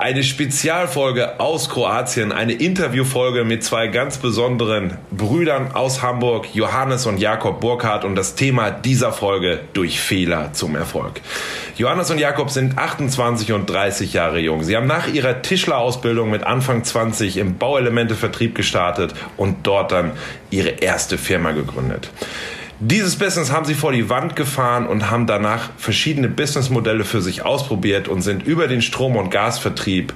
Eine Spezialfolge aus Kroatien, eine Interviewfolge mit zwei ganz besonderen Brüdern aus Hamburg, Johannes und Jakob Burkhardt und das Thema dieser Folge durch Fehler zum Erfolg. Johannes und Jakob sind 28 und 30 Jahre jung. Sie haben nach ihrer Tischlerausbildung mit Anfang 20 im Bauelementevertrieb gestartet und dort dann ihre erste Firma gegründet. Dieses Business haben sie vor die Wand gefahren und haben danach verschiedene Businessmodelle für sich ausprobiert und sind über den Strom- und Gasvertrieb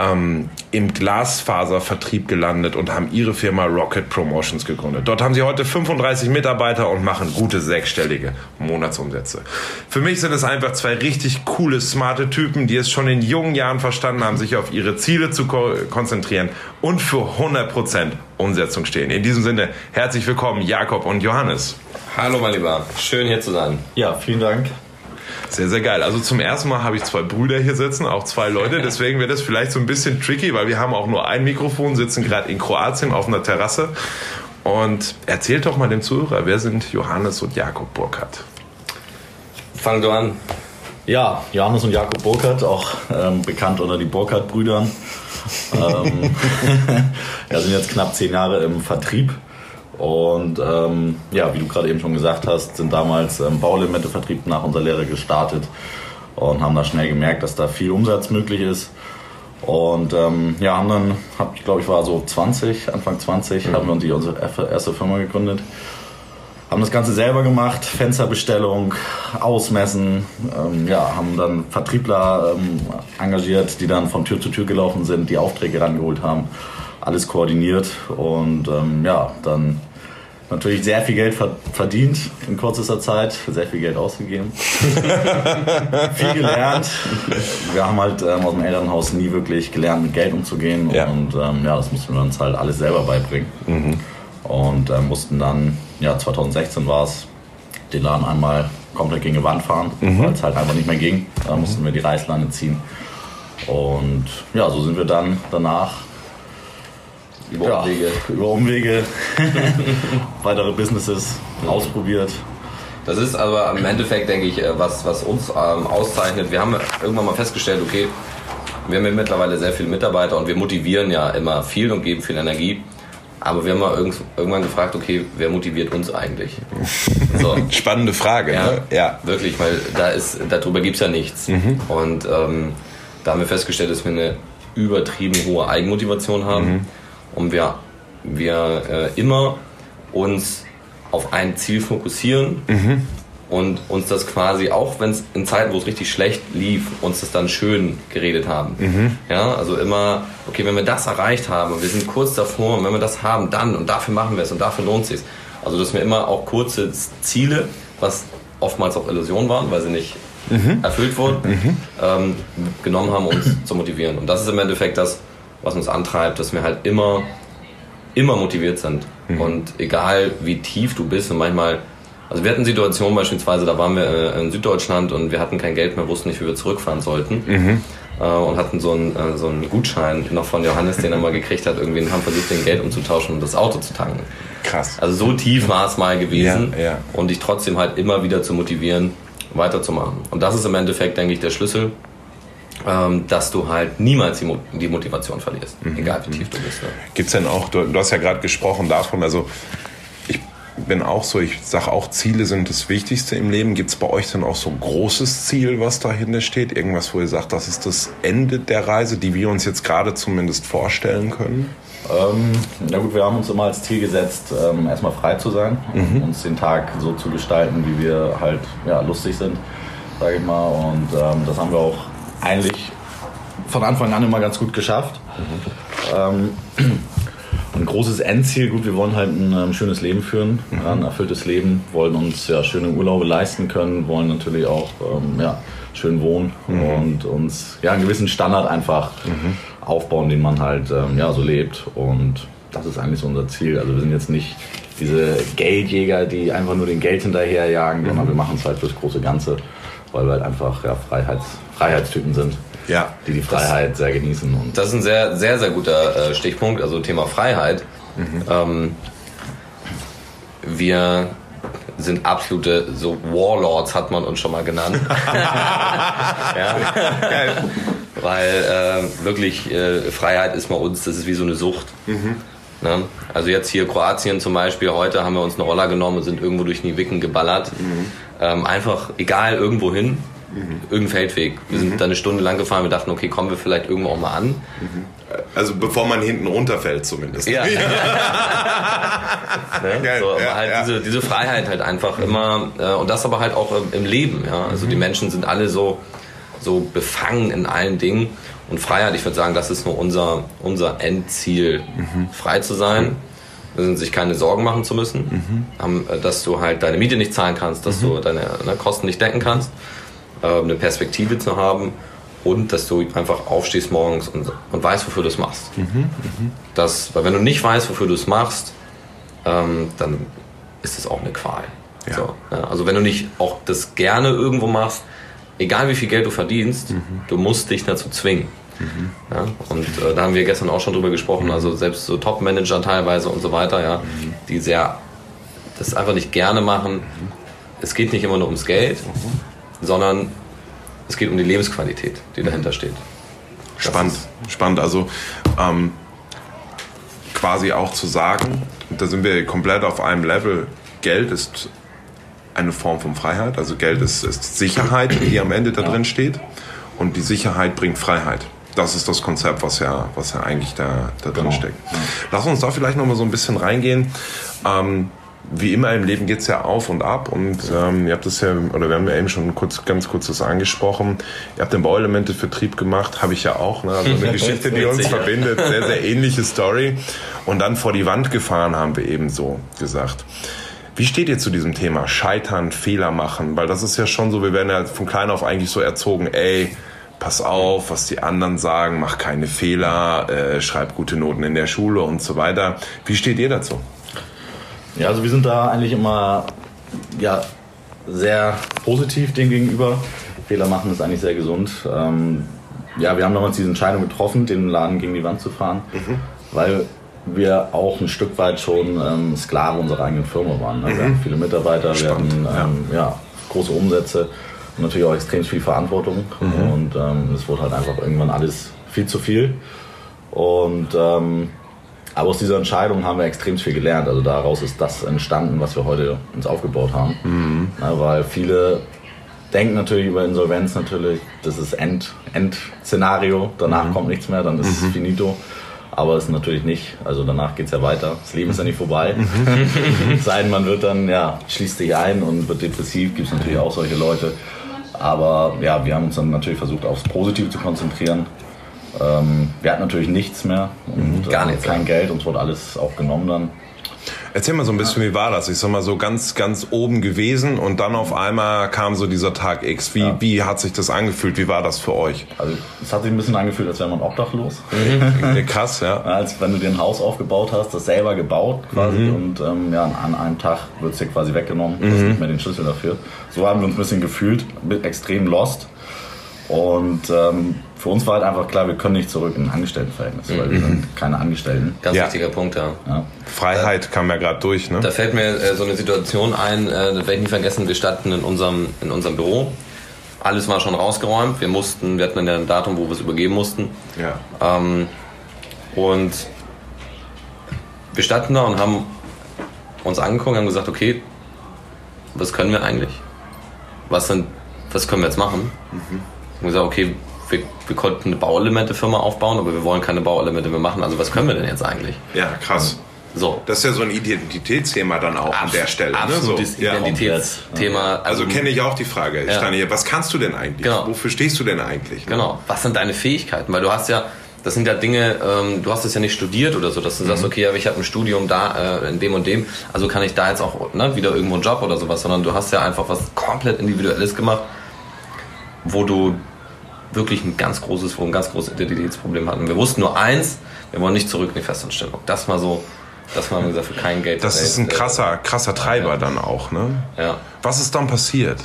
ähm, im Glasfaservertrieb gelandet und haben ihre Firma Rocket Promotions gegründet. Dort haben sie heute 35 Mitarbeiter und machen gute sechsstellige Monatsumsätze. Für mich sind es einfach zwei richtig coole, smarte Typen, die es schon in jungen Jahren verstanden haben, sich auf ihre Ziele zu ko konzentrieren und für 100% Umsetzung stehen. In diesem Sinne, herzlich willkommen, Jakob und Johannes. Hallo, mein Lieber. Schön hier zu sein. Ja, vielen Dank. Sehr, sehr geil. Also zum ersten Mal habe ich zwei Brüder hier sitzen, auch zwei Leute. Deswegen wird das vielleicht so ein bisschen tricky, weil wir haben auch nur ein Mikrofon, sitzen gerade in Kroatien auf einer Terrasse. Und erzählt doch mal dem Zuhörer, wer sind Johannes und Jakob Burkhardt? Fang du an. Ja, Johannes und Jakob Burkhardt, auch ähm, bekannt unter die Burkhardt-Brüdern. ähm, ja, sind jetzt knapp zehn Jahre im Vertrieb und ähm, ja, wie du gerade eben schon gesagt hast, sind damals ähm, Bauelementevertrieb nach unserer Lehre gestartet und haben da schnell gemerkt, dass da viel Umsatz möglich ist. Und ähm, ja, haben dann, hab, ich glaube, ich war so 20, Anfang 20, mhm. haben wir uns die, unsere erste Firma gegründet. Haben das Ganze selber gemacht, Fensterbestellung, Ausmessen, ähm, ja, haben dann Vertriebler ähm, engagiert, die dann von Tür zu Tür gelaufen sind, die Aufträge rangeholt haben, alles koordiniert und ähm, ja, dann natürlich sehr viel Geld verdient in kürzester Zeit, sehr viel Geld ausgegeben, viel gelernt. Wir haben halt ähm, aus dem Elternhaus nie wirklich gelernt, mit Geld umzugehen ja. und ähm, ja, das mussten wir uns halt alles selber beibringen. Mhm. Und äh, mussten dann, ja, 2016 war es, den Laden einmal komplett gegen die Wand fahren, mhm. weil es halt einfach nicht mehr ging. Da mussten wir die Reißleine ziehen. Und ja, so sind wir dann danach über ja, Umwege. Über Umwege. Weitere Businesses ausprobiert. Das ist aber im Endeffekt, denke ich, äh, was, was uns ähm, auszeichnet. Wir haben irgendwann mal festgestellt, okay, wir haben ja mittlerweile sehr viele Mitarbeiter und wir motivieren ja immer viel und geben viel Energie. Aber wir haben mal irgendwann gefragt, okay, wer motiviert uns eigentlich? So. Spannende Frage, ja, ne? Ja. Wirklich, weil da ist, darüber gibt es ja nichts. Mhm. Und ähm, da haben wir festgestellt, dass wir eine übertrieben hohe Eigenmotivation haben. Mhm und wir, wir äh, immer uns auf ein Ziel fokussieren mhm. und uns das quasi, auch wenn es in Zeiten, wo es richtig schlecht lief, uns das dann schön geredet haben. Mhm. Ja, also immer, okay, wenn wir das erreicht haben und wir sind kurz davor und wenn wir das haben, dann und dafür machen wir es und dafür lohnt es sich. Also, dass wir immer auch kurze Ziele, was oftmals auch Illusionen waren, weil sie nicht mhm. erfüllt wurden, mhm. ähm, genommen haben, um uns zu motivieren. Und das ist im Endeffekt das, was uns antreibt, dass wir halt immer, immer motiviert sind. Mhm. Und egal wie tief du bist und manchmal, also wir hatten Situationen beispielsweise, da waren wir äh, in Süddeutschland und wir hatten kein Geld mehr, wussten nicht, wie wir zurückfahren sollten. Mhm. Äh, und hatten so einen, äh, so einen Gutschein noch von Johannes, den er mal gekriegt hat, irgendwie und haben versucht, den Geld umzutauschen und das Auto zu tanken. Krass. Also so tief war es mal gewesen ja, ja. und dich trotzdem halt immer wieder zu motivieren, weiterzumachen. Und das ist im Endeffekt, denke ich, der Schlüssel dass du halt niemals die, Mo die Motivation verlierst, mhm. egal wie tief du bist. Ne? Gibt es denn auch, du, du, hast ja gerade gesprochen davon, also ich bin auch so, ich sage auch, Ziele sind das Wichtigste im Leben. Gibt es bei euch dann auch so ein großes Ziel, was dahinter steht? Irgendwas, wo ihr sagt, das ist das Ende der Reise, die wir uns jetzt gerade zumindest vorstellen können? Ähm, na gut, wir haben uns immer als Ziel gesetzt, ähm, erstmal frei zu sein, mhm. uns den Tag so zu gestalten, wie wir halt ja, lustig sind, sage ich mal. Und ähm, das haben wir auch eigentlich von Anfang an immer ganz gut geschafft. Mhm. ein großes Endziel, gut, wir wollen halt ein, ein schönes Leben führen, mhm. ein erfülltes Leben, wollen uns ja schöne Urlaube leisten können, wollen natürlich auch ähm, ja, schön wohnen mhm. und uns ja einen gewissen Standard einfach mhm. aufbauen, den man halt ähm, ja so lebt und das ist eigentlich so unser Ziel. Also wir sind jetzt nicht diese Geldjäger, die einfach nur den Geld hinterherjagen, sondern mhm. wir machen es halt fürs große Ganze, weil wir halt einfach ja, Freiheits, Freiheitstypen sind ja. die die Freiheit das, sehr genießen. Und das ist ein sehr, sehr, sehr guter äh, Stichpunkt, also Thema Freiheit. Mhm. Ähm, wir sind absolute so Warlords, hat man uns schon mal genannt. ja. Weil äh, wirklich äh, Freiheit ist bei uns, das ist wie so eine Sucht. Mhm. Ne? Also jetzt hier Kroatien zum Beispiel, heute haben wir uns eine Roller genommen und sind irgendwo durch die Wicken geballert. Mhm. Ähm, einfach egal irgendwo hin. Mhm. Irgendein Feldweg. Wir sind mhm. da eine Stunde lang gefahren. Wir dachten, okay, kommen wir vielleicht irgendwo auch mal an. Mhm. Also bevor man hinten runterfällt zumindest. Ja. ne? so, aber ja, halt ja. Diese, diese Freiheit halt einfach immer. Äh, und das aber halt auch im Leben. Ja? Also die Menschen sind alle so, so befangen in allen Dingen. Und Freiheit, ich würde sagen, das ist nur unser, unser Endziel, mhm. frei zu sein. Mhm. sich keine Sorgen machen zu müssen, mhm. dass du halt deine Miete nicht zahlen kannst, dass du deine ne, Kosten nicht decken kannst äh, eine Perspektive zu haben und dass du einfach aufstehst morgens und, und weißt, wofür du es machst. Mhm, mh. das, weil wenn du nicht weißt, wofür du es machst, ähm, dann ist es auch eine Qual. Ja. So, ja, also wenn du nicht auch das gerne irgendwo machst, egal wie viel Geld du verdienst, mhm. du musst dich dazu zwingen. Mhm. Ja, und äh, da haben wir gestern auch schon drüber gesprochen, mhm. also selbst so Top-Manager teilweise und so weiter, ja, mhm. die sehr das einfach nicht gerne machen. Mhm. Es geht nicht immer nur ums Geld, sondern es geht um die Lebensqualität, die dahinter steht. Das Spannend, spannend. Also ähm, quasi auch zu sagen, da sind wir komplett auf einem Level, Geld ist eine Form von Freiheit, also Geld ist, ist Sicherheit, die am Ende da drin steht und die Sicherheit bringt Freiheit. Das ist das Konzept, was ja, was ja eigentlich da, da drin genau. steckt. Lass uns da vielleicht noch mal so ein bisschen reingehen. Ähm, wie immer im Leben geht es ja auf und ab und ähm, ihr habt das ja, oder wir haben ja eben schon kurz, ganz kurz das angesprochen, ihr habt den Bauelemente-Vertrieb gemacht, habe ich ja auch, ne? also eine Geschichte, die uns verbindet, sehr, sehr ähnliche Story und dann vor die Wand gefahren haben wir eben so gesagt. Wie steht ihr zu diesem Thema Scheitern, Fehler machen? Weil das ist ja schon so, wir werden ja von klein auf eigentlich so erzogen, ey, pass auf, was die anderen sagen, mach keine Fehler, äh, schreib gute Noten in der Schule und so weiter. Wie steht ihr dazu? Ja, also wir sind da eigentlich immer ja, sehr positiv dem gegenüber. Fehler machen ist eigentlich sehr gesund. Ähm, ja, wir haben damals diese Entscheidung getroffen, den Laden gegen die Wand zu fahren, mhm. weil wir auch ein Stück weit schon ähm, Sklave unserer eigenen Firma waren. Ne? Mhm. Wir hatten viele Mitarbeiter, Spannend, wir hatten ähm, ja. ja. große Umsätze und natürlich auch extrem viel Verantwortung. Mhm. Und ähm, es wurde halt einfach irgendwann alles viel zu viel. Und ähm, aber aus dieser Entscheidung haben wir extrem viel gelernt. Also daraus ist das entstanden, was wir heute uns aufgebaut haben. Mhm. Ja, weil viele denken natürlich über Insolvenz natürlich, das ist End, End-Szenario, danach mhm. kommt nichts mehr, dann ist es mhm. finito. Aber es ist natürlich nicht. Also danach geht es ja weiter. Das Leben ist ja nicht vorbei. Mhm. Sei denn, man wird dann, ja, schließt sich ein und wird depressiv, gibt es natürlich auch solche Leute. Aber ja, wir haben uns dann natürlich versucht, aufs Positive zu konzentrieren ähm, wir hatten natürlich nichts mehr und Gar nichts, kein ja. Geld, uns wurde alles auch genommen dann. Erzähl mal so ein bisschen, wie war das? Ich sag mal so ganz, ganz oben gewesen und dann auf einmal kam so dieser Tag X. Wie, ja. wie hat sich das angefühlt? Wie war das für euch? Also, es hat sich ein bisschen angefühlt, als wäre man obdachlos. Mhm. Krass, ja. Als wenn du dir ein Haus aufgebaut hast, das selber gebaut quasi mhm. und ähm, ja, an einem Tag wird es dir quasi weggenommen. Du hast mhm. nicht mehr den Schlüssel dafür. So haben wir uns ein bisschen gefühlt, extrem lost. Und ähm, für uns war halt einfach klar, wir können nicht zurück in ein Angestelltenverhältnis, weil mhm. wir sind keine Angestellten. Ganz ja. wichtiger Punkt, ja. ja. Freiheit äh, kam ja gerade durch, ne? Da fällt mir äh, so eine Situation ein, äh, das werde ich nie vergessen, wir standen in unserem, in unserem Büro. Alles war schon rausgeräumt. Wir mussten, wir hatten dann ein Datum, wo wir es übergeben mussten. Ja. Ähm, und wir standen da und haben uns angeguckt und haben gesagt, okay, was können wir eigentlich? Was, sind, was können wir jetzt machen? Mhm. Und gesagt, okay, wir, wir konnten eine Bauelemente-Firma aufbauen, aber wir wollen keine Bauelemente mehr machen. Also was können wir denn jetzt eigentlich? Ja, krass. So. Das ist ja so ein Identitätsthema dann auch an der Stelle. Absolutes ne? so. Identitätsthema. Also, also kenne ich auch die Frage. Ich Ja. stand hier, was kannst du denn eigentlich? Genau. Wofür stehst du denn eigentlich? ne? Genau. Was sind deine Fähigkeiten? Weil du hast ja, das sind ja Dinge, ähm, du hast es ja nicht studiert oder so, dass du sagst, okay, aber ich habe ein Studium da äh, in dem und dem, also kann ich da jetzt auch ne, wieder irgendwo einen Job oder sowas, sondern du hast ja einfach was komplett Individuelles gemacht, wo du wirklich ein ganz großes, wo ein ganz großes Identitätsproblem hatten. Wir wussten nur eins, wir wollen nicht zurück in die Festanstellung. Das mal so, das mal gesagt für kein Geld. Das ist ein äh, krasser, krasser Treiber dann auch. Ne? Ja. Was ist dann passiert?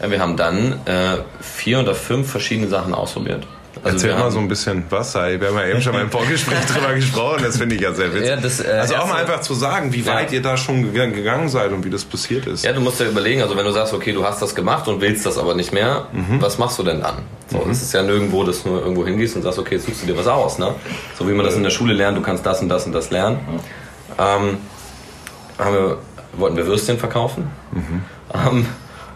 ja. Wir haben dann äh, vier oder fünf verschiedene Sachen ausprobiert. Also Erzähl mal so ein bisschen was. Wir haben ja eben schon mal im Vorgespräch drüber gesprochen. Das finde ich ja sehr witzig. Ja, das, äh, also auch mal einfach zu sagen, wie Ja. weit ihr da schon geg- gegangen seid und wie das passiert ist. Ja, du musst dir überlegen, also wenn du sagst, okay, du hast das gemacht und willst das aber nicht mehr, Mhm. was machst du denn dann? So, Es ist ja nirgendwo, dass du nur irgendwo hingehst und sagst, okay, jetzt suchst du dir was aus. Ne? So wie man das in der Schule lernt, du kannst das und das und das lernen. Ähm, haben wir, wollten wir Würstchen verkaufen, Mhm. haben äh,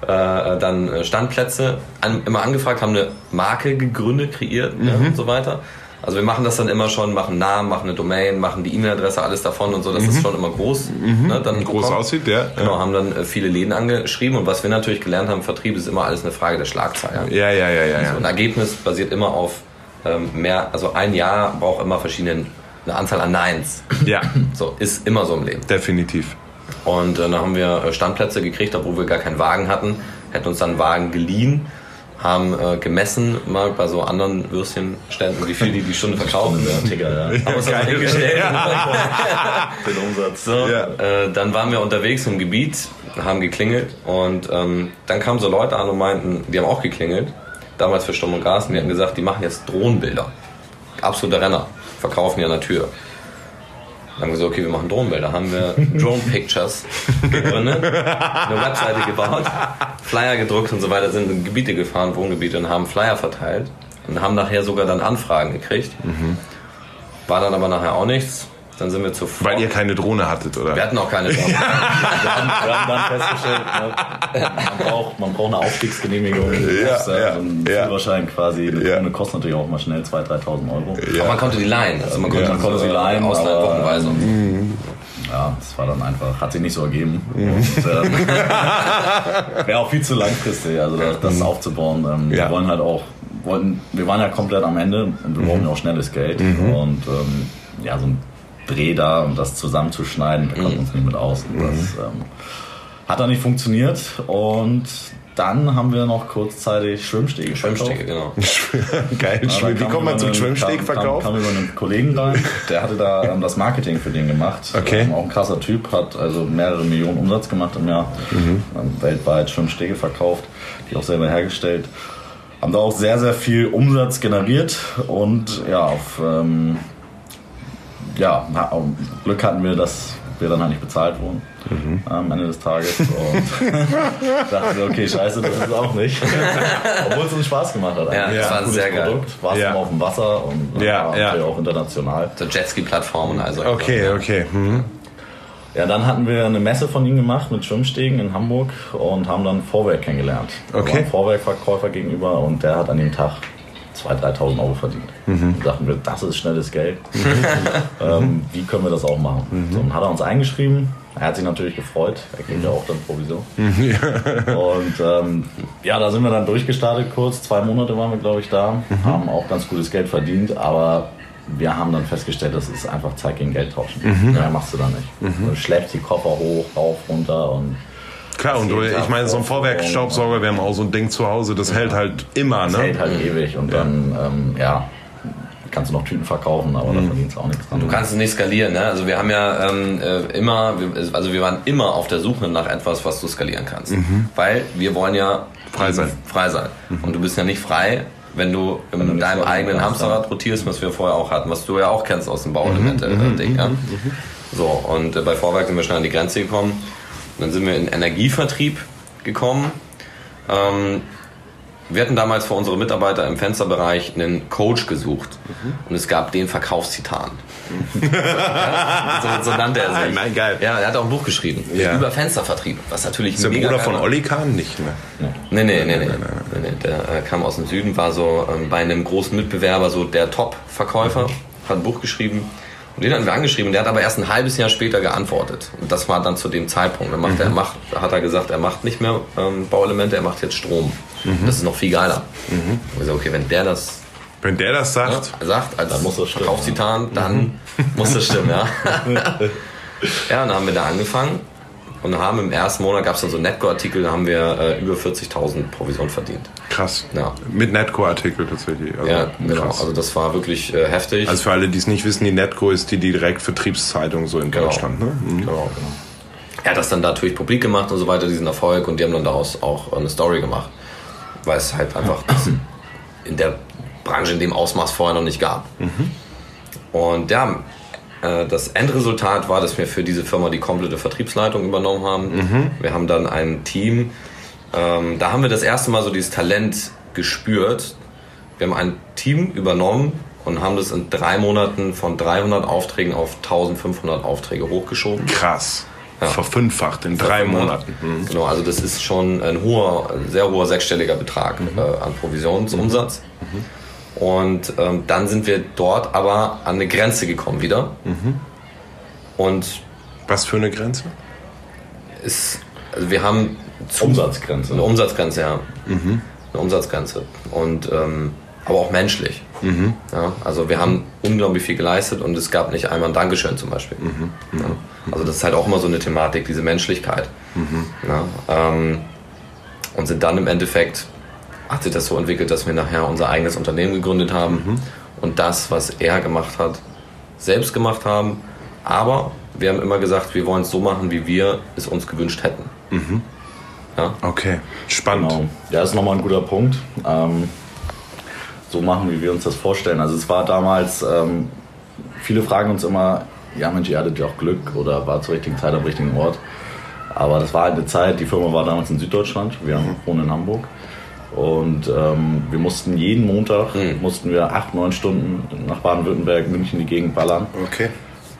dann äh, Standplätze an, immer angefragt, haben eine Marke gegründet, kreiert ja, Mhm. und so weiter. Also wir machen das dann immer schon, machen Namen, machen eine Domain, machen die E-Mail-Adresse, alles davon und so, dass das schon immer groß, ne, dann Mhm. Groß bekommt. aussieht, ja. Genau, haben dann äh, viele Läden angeschrieben und was wir natürlich gelernt haben, Vertrieb ist immer alles eine Frage der Schlagzahl. Ja? Ja, ja, ja, ja. So, ein ja. Ergebnis basiert immer auf ähm, mehr, also ein Jahr braucht immer verschiedene, eine Anzahl an Neins. ja So, ist immer so im Leben. definitiv. Und äh, dann haben wir äh, Standplätze gekriegt, obwohl wir gar keinen Wagen hatten, hätten uns dann einen Wagen geliehen, haben äh, gemessen mal bei so anderen Würstchenständen, wie viel die die Stunde verkaufen. Ja, Ticker, ja. Haben uns das Geil. hingestellt. Den Umsatz. So, Ja. äh, dann waren wir unterwegs im Gebiet, haben geklingelt und ähm, dann kamen so Leute an und meinten, die haben auch geklingelt, damals für Sturm und Gas, und die hatten gesagt, die machen jetzt Drohnenbilder. Absoluter Renner, verkaufen die an der Tür. Dann haben wir gesagt, okay, wir machen Drohnenbilder. Haben wir Drone Pictures gegründet, eine Webseite gebaut, Flyer gedruckt und so weiter, sind in Gebiete gefahren, Wohngebiete und haben Flyer verteilt und haben nachher sogar dann Anfragen gekriegt. War dann aber nachher auch nichts. Dann sind wir zu Weil ihr keine Drohne hattet, oder? wir hatten auch keine Drohnen. Wir haben, wir haben dann festgestellt, ne, man, braucht, man braucht eine Aufstiegsgenehmigung. Ja, äh, ja, so ein ja. Führerschein quasi. Eine Ja. Drohne kostet natürlich auch mal schnell 2.000, 3.000 Euro. Aber man konnte die leihen. Also man konnte, Ja. man konnte sie leihen, ausleihen, wochenweise. Ja, das war dann einfach, hat sich nicht so ergeben. Und, ähm, Wäre auch viel zu langfristig, also das, das aufzubauen. Ähm, Ja. Wir wollen halt auch, wollten, wir waren ja komplett am Ende und wir brauchen ja auch schnelles Geld. Und ähm, ja, so ein Dreh da und das zusammenzuschneiden, da kommt uns nicht mit aus. Und das ähm, hat dann nicht funktioniert. Und dann haben wir noch kurzzeitig Schwimmstege Schwimmstege, genau. Geil. Ja, da Wie kam kommt man zum Schwimmstegverkauf? Kam, kam über einen Kollegen rein, der hatte da ähm, das Marketing für den gemacht. Okay. Ähm, auch ein krasser Typ, hat also mehrere Millionen Umsatz gemacht im Jahr. Mhm. Ähm, weltweit Schwimmstege verkauft, die auch selber hergestellt. Haben da auch sehr, sehr viel Umsatz generiert und ja, auf ähm, ja, Glück hatten wir, dass wir dann halt nicht bezahlt wurden Mhm. am Ende des Tages. Und dachten wir, okay, scheiße, das ist es auch nicht. Obwohl es uns Spaß gemacht hat. Ja, das war Ein sehr geil. Produkt, warst Ja. immer auf dem Wasser und Ja, war ja. natürlich auch international. So Jetski-Plattformen also. Okay, okay. Mhm. Ja, dann hatten wir eine Messe von ihm gemacht mit Schwimmstegen in Hamburg und haben dann Vorwerk kennengelernt. Okay. Vorwerkverkäufer gegenüber und der hat an dem Tag 2.000, 3.000 Euro verdient. Mhm. Da dachten wir, das ist schnelles Geld. ähm, wie können wir das auch machen? Mhm. So, und hat er uns eingeschrieben. Er hat sich natürlich gefreut. Er kriegt ja auch dann Provision. und ähm, ja, da sind wir dann durchgestartet kurz. Zwei Monate waren wir, glaube ich, da. Mhm. Haben auch ganz gutes Geld verdient, aber wir haben dann festgestellt, das ist einfach Zeit gegen Geld tauschen. Mhm. Mehr machst du da nicht. Du schleppst die Koffer hoch, rauf, runter und Klar, und du, ich meine, so ein Vorwerkstaubsauger, wir haben auch so ein Ding zu Hause, das hält halt immer, das hält ne? halt ewig. Und dann, ähm, ja, kannst du noch Tüten verkaufen, aber Mhm. da verdienst du auch nichts dran. Du kannst es nicht skalieren, ne? Also wir haben ja ähm, äh, immer, also wir waren immer auf der Suche nach etwas, was du skalieren kannst. Weil wir wollen ja Mhm. Frei sein. Mhm. Frei sein. Und du bist ja nicht frei, wenn du in du nicht deinem eigenen hast, Hamsterrad rotierst, was wir vorher auch hatten, was du ja auch kennst aus dem Bauelemente-Ding. ja? So, und äh, bei Vorwerk sind wir schnell an die Grenze gekommen. Dann sind wir in Energievertrieb gekommen. Ähm, wir hatten damals für unsere Mitarbeiter im Fensterbereich einen Coach gesucht mhm. und es gab den Verkaufstitan. ja, so, so, nannte er sich. Nein, geil. Ja, er hat auch ein Buch geschrieben ja. über Fenstervertrieb, was natürlich Ist der Bruder von Olli Kahn nicht mehr? Nee, nee, nee, nee. nee, nee. Der äh, kam aus dem Süden, war so ähm, bei einem großen Mitbewerber so der Top-Verkäufer, mhm. hat ein Buch geschrieben. Und den hatten wir angeschrieben, der hat aber erst ein halbes Jahr später geantwortet. Und das war dann zu dem Zeitpunkt. Dann macht mhm. er, macht, hat er gesagt, er macht nicht mehr ähm, Bauelemente, er macht jetzt Strom. Mhm. Das ist noch viel geiler. Mhm. Gesagt, okay, wenn der das wenn der das sagt, ja, sagt als dann muss das Verkaufstitan, dann mhm. muss das stimmen, ja. ja, dann haben wir da angefangen und haben im ersten Monat gab es dann so Netco-Artikel, da haben wir äh, über 40.000 Provision verdient. Krass. Ja. Mit Netco-Artikel tatsächlich. Also, ja, genau. Krass. Also das war wirklich äh, heftig. Also für alle, die es nicht wissen, die Netco ist die Direktvertriebszeitung so in genau. Deutschland. Ne? Mhm. Genau, genau. Er hat das dann natürlich publik gemacht und so weiter, diesen Erfolg, und die haben dann daraus auch eine Story gemacht. Weil es halt einfach in der Branche in dem Ausmaß vorher noch nicht gab. Mhm. Und ja, das Endresultat war, dass wir für diese Firma die komplette Vertriebsleitung übernommen haben. Mhm. Wir haben dann ein Team, ähm, da haben wir das erste Mal so dieses Talent gespürt. Wir haben ein Team übernommen und haben das in drei Monaten von 300 Aufträgen auf 1500 Aufträge hochgeschoben. Krass. Ja. Verfünffacht in drei Monaten. Mhm. Genau, also das ist schon ein hoher, sehr hoher sechsstelliger Betrag mhm. äh, an Provisionsumsatz. Mhm. Und ähm, dann sind wir dort aber an eine Grenze gekommen wieder. Mhm. Und was für eine Grenze? Ist, also wir haben Umsatzgrenze. Eine Umsatzgrenze, ja. Mhm. Eine Umsatzgrenze. Und ähm, aber auch menschlich. Mhm. Ja, also wir haben unglaublich viel geleistet und es gab nicht einmal ein Dankeschön zum Beispiel. Mhm. Ja, also das ist halt auch immer so eine Thematik, diese Menschlichkeit. Mhm. Ja, ähm, und sind dann im Endeffekt hat sich das so entwickelt, dass wir nachher unser eigenes Unternehmen gegründet haben mhm. und das, was er gemacht hat, selbst gemacht haben. Aber wir haben immer gesagt, wir wollen es so machen, wie wir es uns gewünscht hätten. Mhm. Ja? Okay, spannend. Genau. Ja, das ist nochmal ein guter Punkt. Ähm, so machen, wie wir uns das vorstellen. Also es war damals, ähm, viele fragen uns immer, ja Mensch, ihr hattet ja auch Glück oder war zur richtigen Zeit am richtigen Ort. Aber das war halt eine Zeit, die Firma war damals in Süddeutschland, wir mhm. wohnen in Hamburg. Und ähm, wir mussten jeden Montag, mhm. mussten wir acht, neun Stunden nach Baden-Württemberg, München die Gegend ballern. Okay.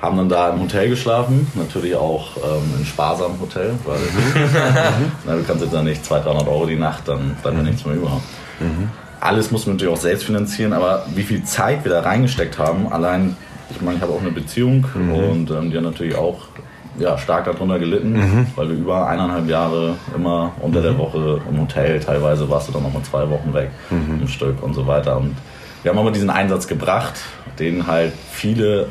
Haben dann da im Hotel geschlafen, natürlich auch ähm, in sparsamen Hotel, weil mhm. na, du kannst jetzt ja nicht 200, 300 Euro die Nacht, dann bleibt ja nichts mehr über. Mhm. Alles mussten wir natürlich auch selbst finanzieren, aber wie viel Zeit wir da reingesteckt haben, allein, ich meine, ich habe auch eine Beziehung mhm. und ähm, die hat natürlich auch ja, stark darunter gelitten, mhm. weil wir über eineinhalb Jahre immer unter mhm. der Woche im Hotel, teilweise warst du dann nochmal zwei Wochen weg mhm. im Stück und so weiter. Und wir haben aber diesen Einsatz gebracht, den halt viele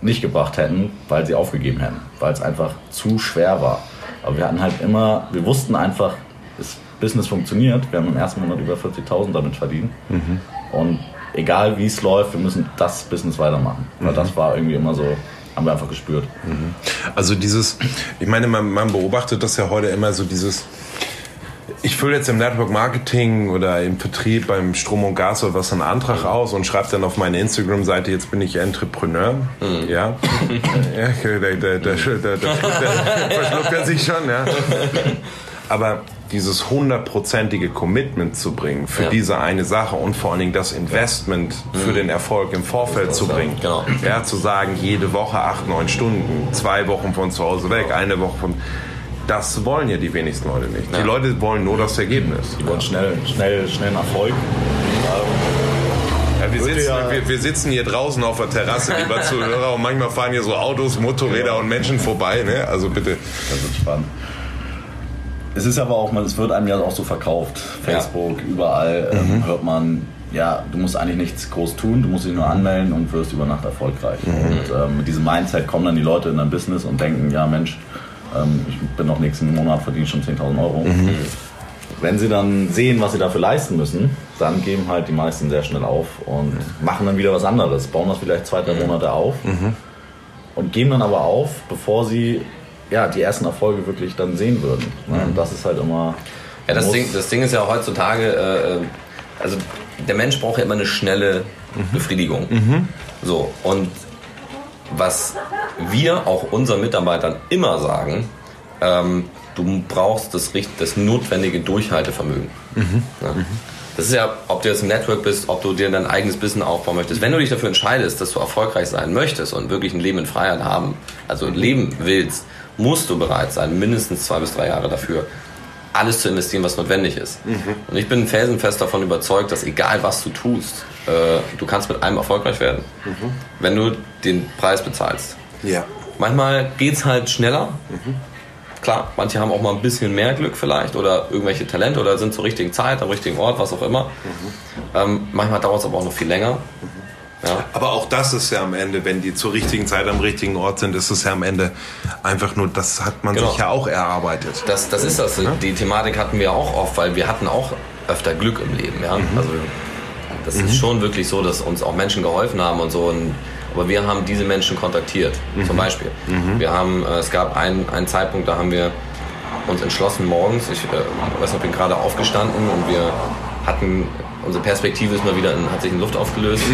nicht gebracht hätten, weil sie aufgegeben hätten, weil es einfach zu schwer war. Aber wir hatten halt immer, wir wussten einfach, das Business funktioniert. Wir haben im ersten Monat über 40.000 damit verdient. Mhm. Und egal wie es läuft, wir müssen das Business weitermachen. Weil mhm. das war irgendwie immer so haben wir einfach gespürt. Mhm. Also dieses, ich meine, man, man beobachtet das ja heute immer so dieses, ich fülle jetzt im Network Marketing oder im Vertrieb beim Strom und Gas oder was einen Antrag aus und schreibe dann auf meine Instagram-Seite, jetzt bin ich Entrepreneur. Mhm. Ja. ja der, der, der, der, verschluckt er sich schon, ja. Aber dieses hundertprozentige Commitment zu bringen für ja. diese eine Sache und vor allen Dingen das Investment ja. für mhm. den Erfolg im Vorfeld zu bringen. Genau. Ja, zu sagen, jede Woche acht, neun Stunden, zwei Wochen von zu Hause weg, eine Woche von. Das wollen ja die wenigsten Leute nicht. Ja. Die Leute wollen nur das Ergebnis. Die wollen schnell, schnell, schnell Erfolg. Ja, wir, sitzen, wir, wir, sitzen, hier draußen auf der Terrasse, lieber Zuhörer, und manchmal fahren hier so Autos, Motorräder und Menschen vorbei. Ne? Also bitte. Das wird spannend. Es ist aber auch, es wird einem ja auch so verkauft. Facebook, ja. überall ähm, mhm. hört man, ja, du musst eigentlich nichts groß tun, du musst dich nur anmelden und wirst über Nacht erfolgreich. Mhm. Und ähm, mit diesem Mindset kommen dann die Leute in dein Business und denken, ja Mensch, ähm, ich bin noch nächsten Monat, verdiene schon 10.000 Euro. Mhm. Wenn sie dann sehen, was sie dafür leisten müssen, dann geben halt die meisten sehr schnell auf und machen dann wieder was anderes, bauen das vielleicht zwei, drei mhm. Monate auf mhm. und geben dann aber auf, bevor sie ja, die ersten Erfolge wirklich dann sehen würden. Ne? Und das ist halt immer. Ja, das Ding, das Ding ist ja heutzutage, äh, äh, also der Mensch braucht ja immer eine schnelle mhm. Befriedigung. Mhm. So, und was wir auch unseren Mitarbeitern immer sagen, ähm, du brauchst das, das notwendige Durchhaltevermögen. Ja. Das ist ja, ob du jetzt im Network bist, ob du dir dein eigenes Business aufbauen möchtest. Wenn du dich dafür entscheidest, dass du erfolgreich sein möchtest und wirklich ein Leben in Freiheit haben, also leben willst, musst du bereit sein, mindestens zwei bis drei Jahre dafür alles zu investieren, was notwendig ist. Und ich bin felsenfest davon überzeugt, dass egal was du tust, äh, du kannst mit einem erfolgreich werden, wenn du den Preis bezahlst. Ja. Manchmal geht's halt schneller. Klar, manche haben auch mal ein bisschen mehr Glück vielleicht oder irgendwelche Talente oder sind zur richtigen Zeit, am richtigen Ort, was auch immer. Ähm, manchmal dauert es aber auch noch viel länger. Ja. Aber auch das ist ja am Ende, wenn die zur richtigen Zeit am richtigen Ort sind, ist es ja am Ende einfach nur, das hat man Genau. sich ja auch erarbeitet. Das, das ist das. Die Thematik hatten wir auch oft, weil wir hatten auch öfter Glück im Leben. Ja? Also das ist schon wirklich so, dass uns auch Menschen geholfen haben und so. Und, aber wir haben diese Menschen kontaktiert, zum Beispiel. Wir haben, äh, es gab einen, einen Zeitpunkt, da haben wir uns entschlossen morgens, ich äh, weiß nicht, ich bin gerade aufgestanden und wir hatten, unsere Perspektive ist mal wieder, in, hat sich in Luft aufgelöst.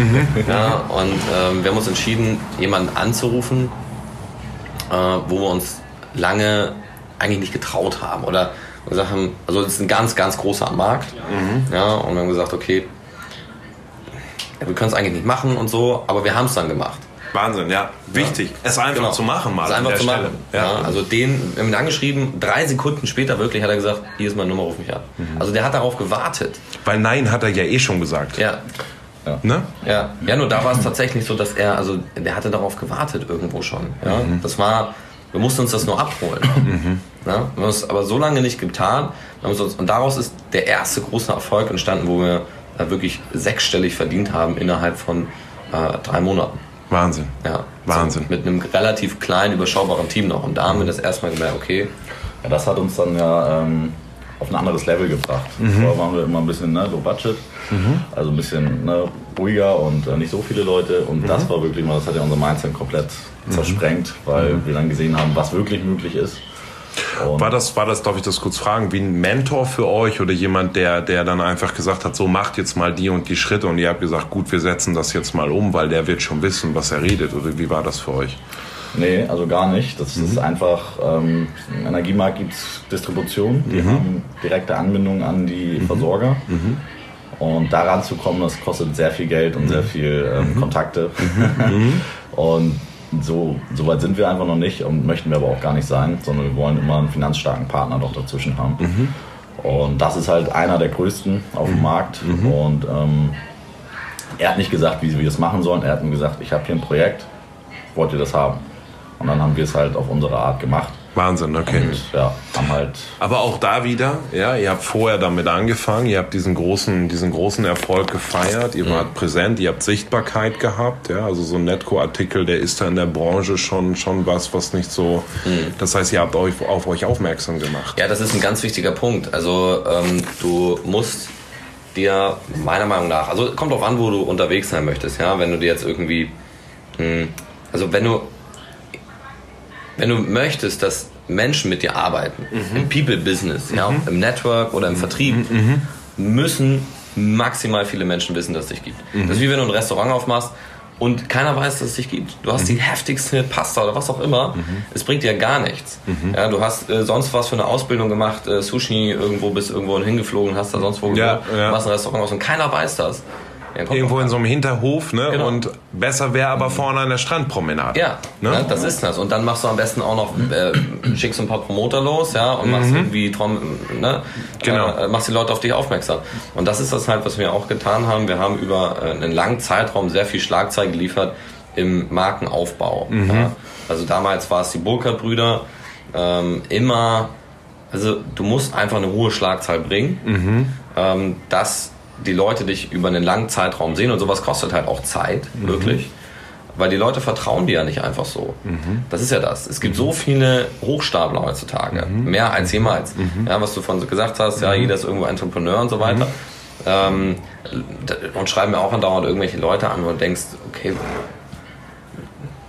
Ja, und ähm, wir haben uns entschieden, jemanden anzurufen, äh, wo wir uns lange eigentlich nicht getraut haben oder gesagt haben, also es ist ein ganz, ganz großer Markt. Ja, und wir haben gesagt, okay, ja, wir können es eigentlich nicht machen und so, aber wir haben es dann gemacht. Wahnsinn, ja. Wichtig, es einfach Genau. zu machen mal. Es einfach zu Stelle. machen. Ja. also den, wir haben ihn angeschrieben, drei Sekunden später wirklich hat er gesagt, hier ist meine Nummer, ruf mich an. Also der hat darauf gewartet. Weil nein, hat er ja eh schon gesagt. Ja, Ne? Ja, ja, nur da war es tatsächlich so, dass er, also der hatte darauf gewartet irgendwo schon. Ja? Das war, wir mussten uns das nur abholen. Ja? Wir haben es aber so lange nicht getan. Und daraus ist der erste große Erfolg entstanden, wo wir äh, wirklich sechsstellig verdient haben innerhalb von äh, drei Monaten. Wahnsinn. Ja. Wahnsinn. So, mit einem relativ kleinen, überschaubaren Team noch. Und da haben wir das erstmal gemerkt, okay, Ja, das hat uns dann ja ähm, auf ein anderes Level gebracht. Vorher waren wir immer ein bisschen ne, low budget, also ein bisschen ne, ruhiger und äh, nicht so viele Leute. Und das war wirklich mal, das hat ja unser Mindset komplett zersprengt, weil wir dann gesehen haben, was wirklich möglich ist. Und War das, war das, darf ich das kurz fragen, wie ein Mentor für euch oder jemand, der, der dann einfach gesagt hat, so macht jetzt mal die und die Schritte und ihr habt gesagt, gut, wir setzen das jetzt mal um, weil der wird schon wissen, was er redet oder wie war das für euch? Nee, also gar nicht. Das ist einfach, ähm, im Energiemarkt gibt es Distribution, die haben direkte Anbindung an die Versorger. Und daran zu kommen, das kostet sehr viel Geld und sehr viel ähm, Kontakte. und so, so weit sind wir einfach noch nicht und möchten wir aber auch gar nicht sein, sondern wir wollen immer einen finanzstarken Partner noch dazwischen haben. Und das ist halt einer der größten auf dem Markt. Und ähm, er hat nicht gesagt, wie wir das machen sollen. Er hat nur gesagt, ich habe hier ein Projekt, wollt ihr das haben? Und dann haben wir es halt auf unsere Art gemacht. Wahnsinn, okay. Und ja, haben halt Aber auch da wieder, ja, ihr habt vorher damit angefangen, ihr habt diesen großen, diesen großen Erfolg gefeiert, ihr wart präsent, ihr habt Sichtbarkeit gehabt, ja, also so ein Netco-Artikel, der ist da in der Branche schon, schon was, was nicht so, das heißt, ihr habt euch auf euch aufmerksam gemacht. Ja, das ist ein ganz wichtiger Punkt. Also ähm, du musst dir meiner Meinung nach, also kommt drauf an, wo du unterwegs sein möchtest, ja, wenn du dir jetzt irgendwie, mh, also wenn du, wenn du möchtest, dass Menschen mit dir arbeiten, im People-Business, ja, im Network oder im Vertrieb, müssen maximal viele Menschen wissen, dass es dich gibt. Das ist wie wenn du ein Restaurant aufmachst und keiner weiß, dass es dich gibt. Du hast die heftigste Pasta oder was auch immer. Es bringt dir gar nichts. Ja, du hast äh, sonst was für eine Ausbildung gemacht, äh, Sushi irgendwo, bist irgendwo hingeflogen, hast da sonst wo Ja, ja. machst ein Restaurant aus und keiner weiß das. Irgendwo in so einem Hinterhof, ne? Genau. Und besser wäre aber vorne an der Strandpromenade. Ja, Ne? ne? das ist das. Und dann machst du am besten auch noch, äh, schickst ein paar Promoter los, ja, und machst irgendwie, Trom, ne, Genau. äh, machst die Leute auf dich aufmerksam. Und das ist das halt, was wir auch getan haben. Wir haben über äh, einen langen Zeitraum sehr viel Schlagzeilen geliefert im Markenaufbau. Ja. Also damals war es die Burkhardt-Brüder, ähm, immer, also du musst einfach eine hohe Schlagzahl bringen, ähm, dass die Leute dich über einen langen Zeitraum sehen und sowas kostet halt auch Zeit, wirklich. Weil die Leute vertrauen dir ja nicht einfach so. Das ist ja das. Es gibt so viele Hochstapler heutzutage. Mehr als jemals. Ja, was du von so gesagt hast, ja, jeder ist irgendwo Entrepreneur und so weiter. Ähm, und schreiben mir auch andauernd irgendwelche Leute an, wo du denkst, okay,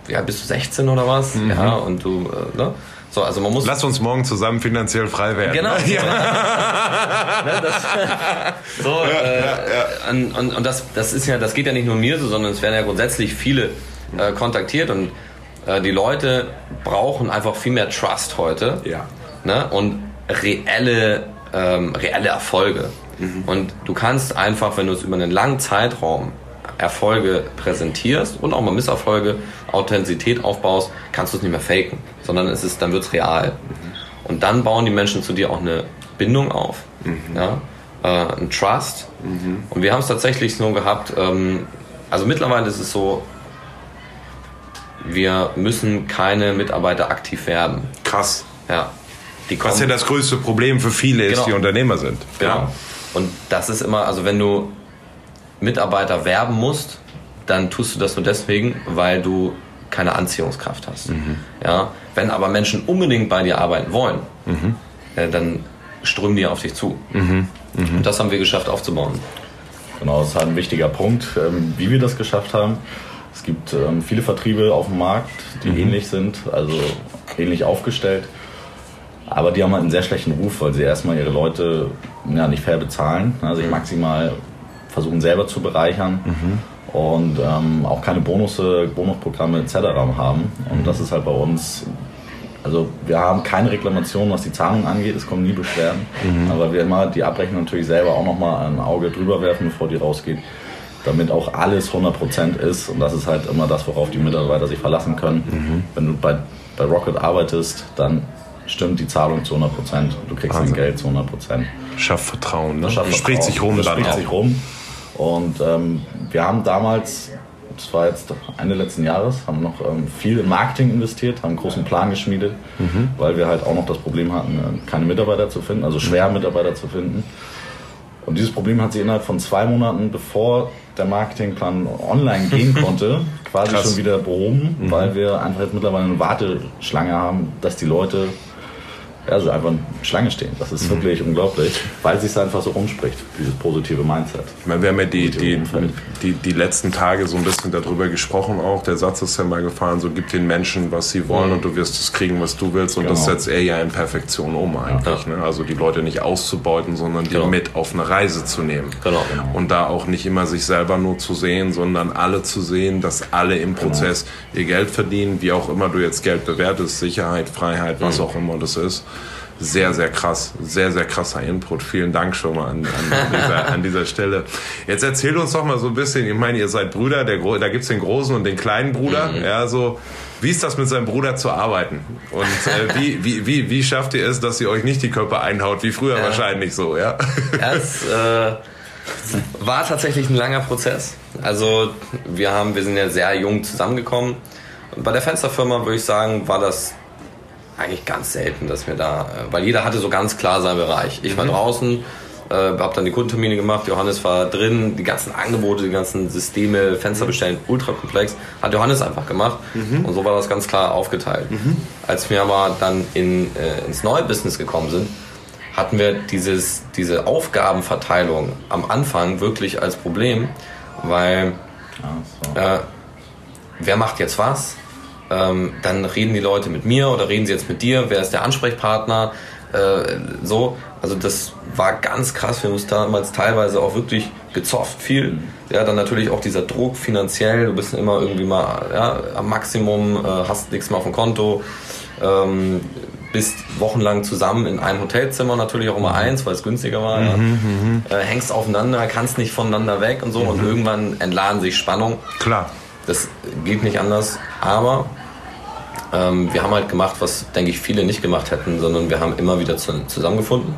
ja, bist du 16 oder was? Ja, und du, äh, ne? So, also man muss. Lass uns morgen zusammen finanziell frei werden. Genau. Ja. Ne, das, so, äh, Und, und, und das, das ist ja, das geht ja nicht nur mir so, sondern es werden ja grundsätzlich viele äh, kontaktiert und äh, die Leute brauchen einfach viel mehr Trust heute. Ja. Ne? Und reelle, ähm, reelle Erfolge. Und du kannst einfach, wenn du es über einen langen Zeitraum Erfolge präsentierst und auch mal Misserfolge, Authentizität aufbaust, kannst du es nicht mehr faken, sondern es ist, dann wird es real. Und dann bauen die Menschen zu dir auch eine Bindung auf, ja, äh, ein Trust. Und wir haben es tatsächlich so gehabt, ähm, also mittlerweile ist es so, wir müssen keine Mitarbeiter aktiv werben. Krass. Ja. Was ja das größte Problem für viele ist, Genau. die Unternehmer sind. Genau. Und das ist immer, also wenn du Mitarbeiter werben musst, dann tust du das nur deswegen, weil du keine Anziehungskraft hast. Ja? Wenn aber Menschen unbedingt bei dir arbeiten wollen, äh, dann strömen die auf dich zu. Und das haben wir geschafft aufzubauen. Genau, das ist halt ein wichtiger Punkt, ähm, wie wir das geschafft haben. Es gibt ähm, viele Vertriebe auf dem Markt, die ähnlich sind, also ähnlich aufgestellt. Aber die haben halt einen sehr schlechten Ruf, weil sie erstmal ihre Leute ja, nicht fair bezahlen, also sich maximal versuchen selber zu bereichern und ähm, auch keine Bonusse, Bonusprogramme etc. haben. Und das ist halt bei uns also wir haben keine Reklamation, was die Zahlung angeht, es kommen nie Beschwerden. Aber wir immer die Abrechnung natürlich selber auch nochmal ein Auge drüber werfen, bevor die rausgeht, damit auch alles 100% ist. Und das ist halt immer das, worauf die Mitarbeiter sich verlassen können. Wenn du bei, bei Rocket arbeitest, dann stimmt die Zahlung zu 100%. Du kriegst dein Geld zu 100%. Schafft Vertrauen. Ne? Schafft Spricht sich rum das dann spricht auch. sich rum. Und ähm, wir haben damals, das war jetzt Ende letzten Jahres, haben noch ähm, viel in Marketing investiert, haben einen großen Plan geschmiedet, Mhm. weil wir halt auch noch das Problem hatten, äh, keine Mitarbeiter zu finden, also schwer Mitarbeiter zu finden. Und dieses Problem hat sich innerhalb von zwei Monaten, bevor der Marketingplan online gehen konnte, quasi Krass. Mhm. schon wieder behoben, weil wir einfach jetzt mittlerweile eine Warteschlange haben, dass die Leute also einfach in Schlange stehen. Das Mhm. ist wirklich unglaublich, weil es sich einfach so rumspricht, dieses positive Mindset. Ich meine, wir haben ja die, die, die, die letzten Tage so ein bisschen darüber gesprochen auch. Der Satz ist ja mal gefallen, so gib den Menschen, was sie wollen und du wirst es kriegen, was du willst. Und das Genau. setzt er ja in Perfektion um eigentlich. Ne? Also die Leute nicht auszubeuten, sondern die Genau. mit auf eine Reise zu nehmen. Genau. Und da auch nicht immer sich selber nur zu sehen, sondern alle zu sehen, dass alle im Prozess ihr Geld verdienen, wie auch immer du jetzt Geld bewertest, Sicherheit, Freiheit, was auch immer das ist. Sehr, sehr krass, sehr, sehr krasser Input. Vielen Dank schon mal an, an, dieser, an dieser Stelle. Jetzt erzählt uns doch mal so ein bisschen, ich meine, ihr seid Brüder, der, da gibt's den großen und den kleinen Bruder. Ja, so, wie ist das mit seinem Bruder zu arbeiten? Und äh, wie, wie, wie, wie schafft ihr es, dass ihr euch nicht die Köpfe einhaut, wie früher wahrscheinlich so, ja? Ja, es äh, war tatsächlich ein langer Prozess. Also wir haben, wir sind ja sehr jung zusammengekommen. Und bei der Fensterfirma würde ich sagen, war das eigentlich ganz selten, dass wir da, äh, weil jeder hatte so ganz klar seinen Bereich. Ich war draußen, äh, habe dann die Kundentermine gemacht, Johannes war drin, die ganzen Angebote, die ganzen Systeme, Fenster bestellen, ultra komplex, hat Johannes einfach gemacht und so war das ganz klar aufgeteilt. Als wir aber dann in, äh, ins neue Business gekommen sind, hatten wir dieses, diese Aufgabenverteilung am Anfang wirklich als Problem, weil äh, wer macht jetzt was? Ähm, dann reden die Leute mit mir oder reden sie jetzt mit dir? Wer ist der Ansprechpartner? Äh, so, also das war ganz krass. Wir haben uns damals teilweise auch wirklich gezofft viel. Ja, dann natürlich auch dieser Druck finanziell. Du bist immer irgendwie mal ja, am Maximum, äh, hast nichts mehr auf dem Konto. Ähm, bist wochenlang zusammen in einem Hotelzimmer, natürlich auch immer eins, weil es günstiger war. Ja. Äh, hängst aufeinander, kannst nicht voneinander weg und so. Und irgendwann entladen sich Spannung. Klar. Das geht nicht anders, aber ähm, wir haben halt gemacht, was, denke ich, viele nicht gemacht hätten, sondern wir haben immer wieder zu, zusammengefunden.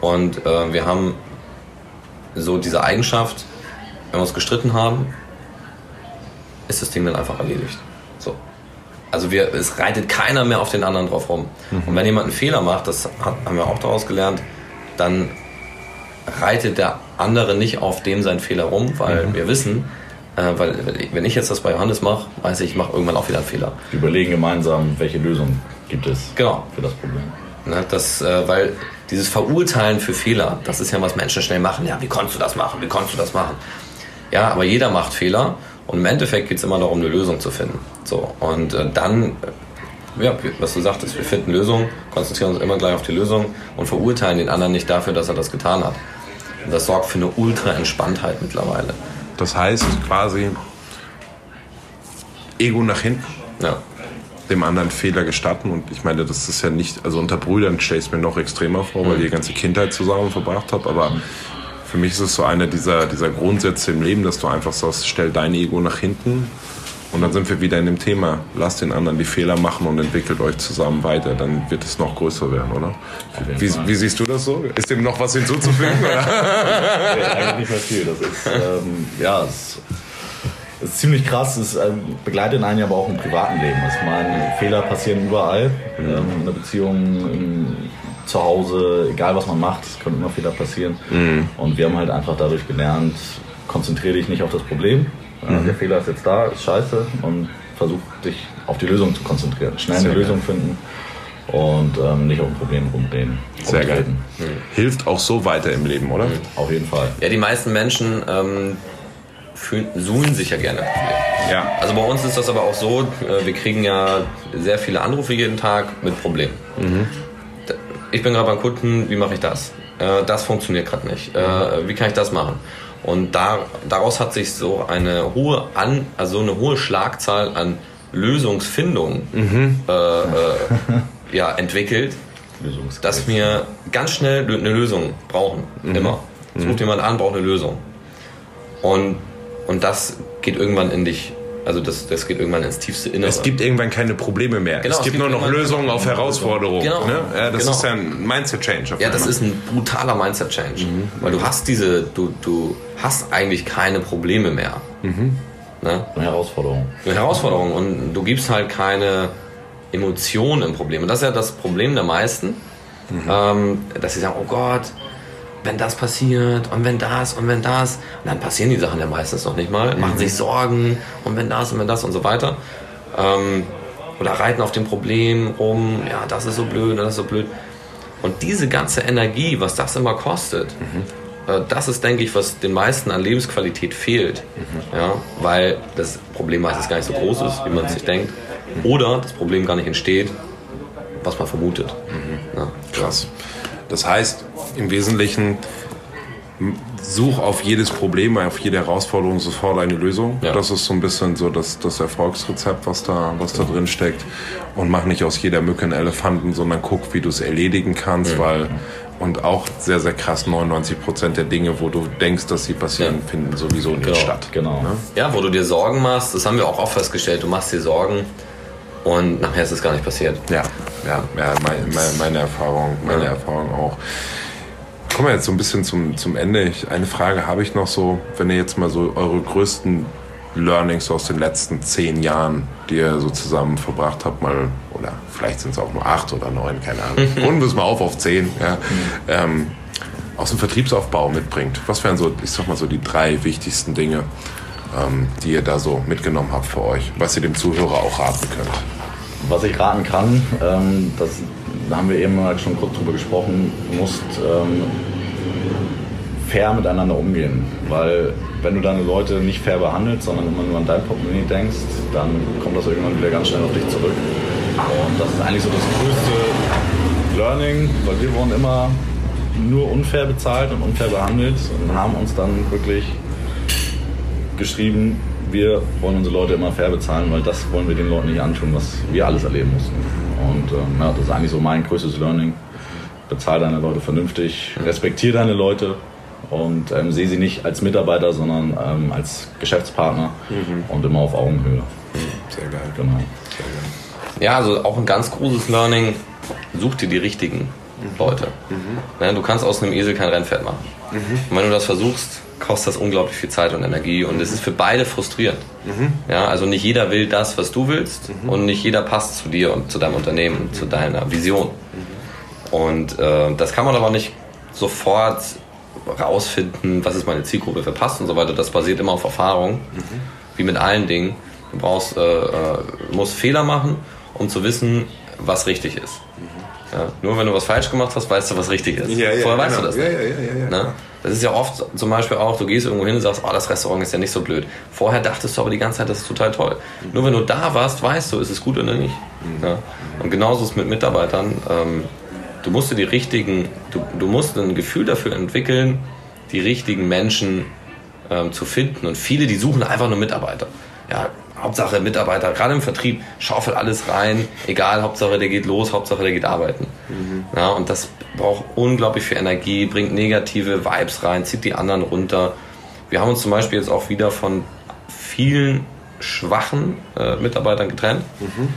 Und äh, wir haben so diese Eigenschaft, wenn wir uns gestritten haben, ist das Ding dann einfach erledigt. So. Also wir, es reitet keiner mehr auf den anderen drauf rum. Und wenn jemand einen Fehler macht, das hat, haben wir auch daraus gelernt, dann reitet der andere nicht auf dem seinen Fehler rum, weil wir wissen, äh, weil wenn ich jetzt das bei Johannes mache, weiß ich, ich mache irgendwann auch wieder einen Fehler. Wir überlegen gemeinsam, welche Lösung gibt es Genau. für das Problem. Ne, das, äh, weil dieses Verurteilen für Fehler, das ist ja was Menschen schnell machen. Ja, wie konntest du das machen? Wie konntest du das machen? Ja, aber jeder macht Fehler und im Endeffekt geht es immer darum, eine Lösung zu finden. So, und äh, dann, ja, was du sagtest, wir finden Lösungen, konzentrieren uns immer gleich auf die Lösung und verurteilen den anderen nicht dafür, dass er das getan hat. Und das sorgt für eine Ultra-Entspanntheit mittlerweile. Das heißt quasi Ego nach hinten. Ja. dem anderen Fehler gestatten. Und ich meine, das ist ja nicht, also unter Brüdern stelle ich es mir noch extremer vor, weil ihr die ganze Kindheit zusammen verbracht habt. Aber für mich ist es so einer dieser, dieser Grundsätze im Leben, dass du einfach sagst, stell dein Ego nach hinten. Und dann sind wir wieder in dem Thema, lasst den anderen die Fehler machen und entwickelt euch zusammen weiter. Dann wird es noch größer werden, oder? Wie, wie siehst du das so? Ist dem noch was hinzuzufügen? oder? Nee, eigentlich nicht mehr viel. Das ist, ähm, ja, es ist ziemlich krass. Es ähm, begleitet einen ja aber auch im privaten Leben. Ich meine, Fehler passieren überall. Ähm, in der Beziehung, zu Hause, egal was man macht, es können immer Fehler passieren. Und wir haben halt einfach dadurch gelernt, konzentriere dich nicht auf das Problem. Äh, Der Fehler ist jetzt da, ist scheiße und versuch dich auf die Lösung zu konzentrieren. Schnell eine Sehr Lösung finden und ähm, nicht auf ein Problem rumreden. Sehr geil. rumtreten. Hilft auch so weiter im Leben, oder? Auf jeden Fall. Ja, die meisten Menschen ähm, fühlen, suchen sich ja gerne Probleme. Ja. Also bei uns ist das aber auch so, äh, wir kriegen ja sehr viele Anrufe jeden Tag mit Problemen. Da- Ich bin gerade beim Kunden, wie mache ich das? Äh, Das funktioniert gerade nicht. Äh, Wie kann ich das machen? Und da, daraus hat sich so eine hohe An, also eine hohe Schlagzahl an Lösungsfindungen äh, äh, ja, entwickelt, dass wir ganz schnell eine Lösung brauchen. Immer. Es ruft jemand an, braucht eine Lösung. Und, und das geht irgendwann in dich, also das, das geht irgendwann ins tiefste Innere. Es gibt irgendwann keine Probleme mehr. Genau, es es gibt gibt nur noch Lösungen auf Herausforderungen. Genau. Ne? Ja, das Genau. ist ja ein Mindset-Change. ja, das ist ein brutaler Mindset-Change. Weil du hast diese, du, du hast eigentlich keine Probleme mehr. Ne? eine Herausforderung. Eine Herausforderung und du gibst halt keine Emotionen im Problem. Und das ist ja das Problem der meisten, ähm, dass sie sagen, oh Gott, wenn das passiert und wenn das und wenn das, und dann passieren die Sachen ja meistens noch nicht mal, machen sich Sorgen und wenn das und wenn das und so weiter. Ähm, oder reiten auf dem Problem rum, ja, das ist so blöd, das ist so blöd. Und diese ganze Energie, was das immer kostet, äh, das ist, denke ich, was den meisten an Lebensqualität fehlt. Ja, weil das Problem meistens gar nicht so groß ist, wie man sich denkt. Oder das Problem gar nicht entsteht, was man vermutet. Ja. Krass. Das heißt, im Wesentlichen such auf jedes Problem, auf jede Herausforderung sofort eine Lösung. Ja. Das ist so ein bisschen so das, das Erfolgsrezept, was da, was da drin steckt. Und mach nicht aus jeder Mücke einen Elefanten, sondern guck, wie du es erledigen kannst, weil und auch sehr, sehr krass, 99 Prozent der Dinge, wo du denkst, dass sie passieren, Ja. finden sowieso nicht Genau, statt. genau. Ne? ja, wo du dir Sorgen machst, das haben wir auch oft festgestellt, du machst dir Sorgen und nachher ist es gar nicht passiert. Ja, ja, ja meine, meine, meine Erfahrung, meine Ja. Erfahrung auch. Kommen wir jetzt so ein bisschen zum, zum Ende. Ich, eine Frage habe ich noch so, wenn ihr jetzt mal so eure größten Learnings aus den letzten zehn Jahren, die ihr so zusammen verbracht habt, mal, oder vielleicht sind es auch nur acht oder neun, keine Ahnung. Und müssen wir auf auf zehn, ja, ähm, aus dem Vertriebsaufbau mitbringt. Was wären so, ich sag mal so, die drei wichtigsten Dinge, ähm, die ihr da so mitgenommen habt für euch, was ihr dem Zuhörer auch raten könnt? Was ich raten kann, ähm, das, da haben wir eben mal schon kurz drüber gesprochen, du musst ähm, fair miteinander umgehen. Weil wenn du deine Leute nicht fair behandelst, sondern immer nur an dein Portemonnaie denkst, dann kommt das irgendwann wieder ganz schnell auf dich zurück. Und das ist eigentlich so das größte Learning, weil wir wurden immer nur unfair bezahlt und unfair behandelt und haben uns dann wirklich geschrieben, wir wollen unsere Leute immer fair bezahlen, weil das wollen wir den Leuten nicht antun, was wir alles erleben mussten. Und ähm, ja, das ist eigentlich so mein größtes Learning. Bezahl deine Leute vernünftig, respektiere deine Leute und ähm, sehe sie nicht als Mitarbeiter, sondern ähm, als Geschäftspartner und immer auf Augenhöhe. Sehr geil. Genau. Ja, also auch ein ganz großes Learning, such dir die richtigen Leute. Ja, du kannst aus einem Esel kein Rennpferd machen. Und wenn du das versuchst, kostet das unglaublich viel Zeit und Energie und es ist für beide frustrierend. Ja, also nicht jeder will das, was du willst und nicht jeder passt zu dir und zu deinem Unternehmen und zu deiner Vision. Und äh, das kann man aber nicht sofort rausfinden, was ist meine Zielgruppe, wer passt und so weiter. Das basiert immer auf Erfahrung, wie mit allen Dingen. Du brauchst, äh, äh, musst Fehler machen, um zu wissen, was richtig ist. Ja, nur wenn du was falsch gemacht hast, weißt du, was richtig ist. Vorher weißt du das genau. ja, nicht. Ja, ja, ja, ja. Ne? Das ist ja oft zum Beispiel auch, du gehst irgendwo hin und sagst, oh, das Restaurant ist ja nicht so blöd. Vorher dachtest du aber die ganze Zeit, das ist total toll. Nur wenn du da warst, weißt du, ist es gut oder nicht. Ja? Und genauso ist es mit Mitarbeitern. Ähm, du musst dir die richtigen, du, du musst ein Gefühl dafür entwickeln, die richtigen Menschen ähm, zu finden. Und viele, die suchen einfach nur Mitarbeiter. Ja, Hauptsache Mitarbeiter, gerade im Vertrieb, schaufelt alles rein, egal, Hauptsache der geht los, Hauptsache der geht arbeiten. Mhm. Ja, und das braucht unglaublich viel Energie, bringt negative Vibes rein, zieht die anderen runter. Wir haben uns zum Beispiel jetzt auch wieder von vielen schwachen äh, Mitarbeitern getrennt. Mhm.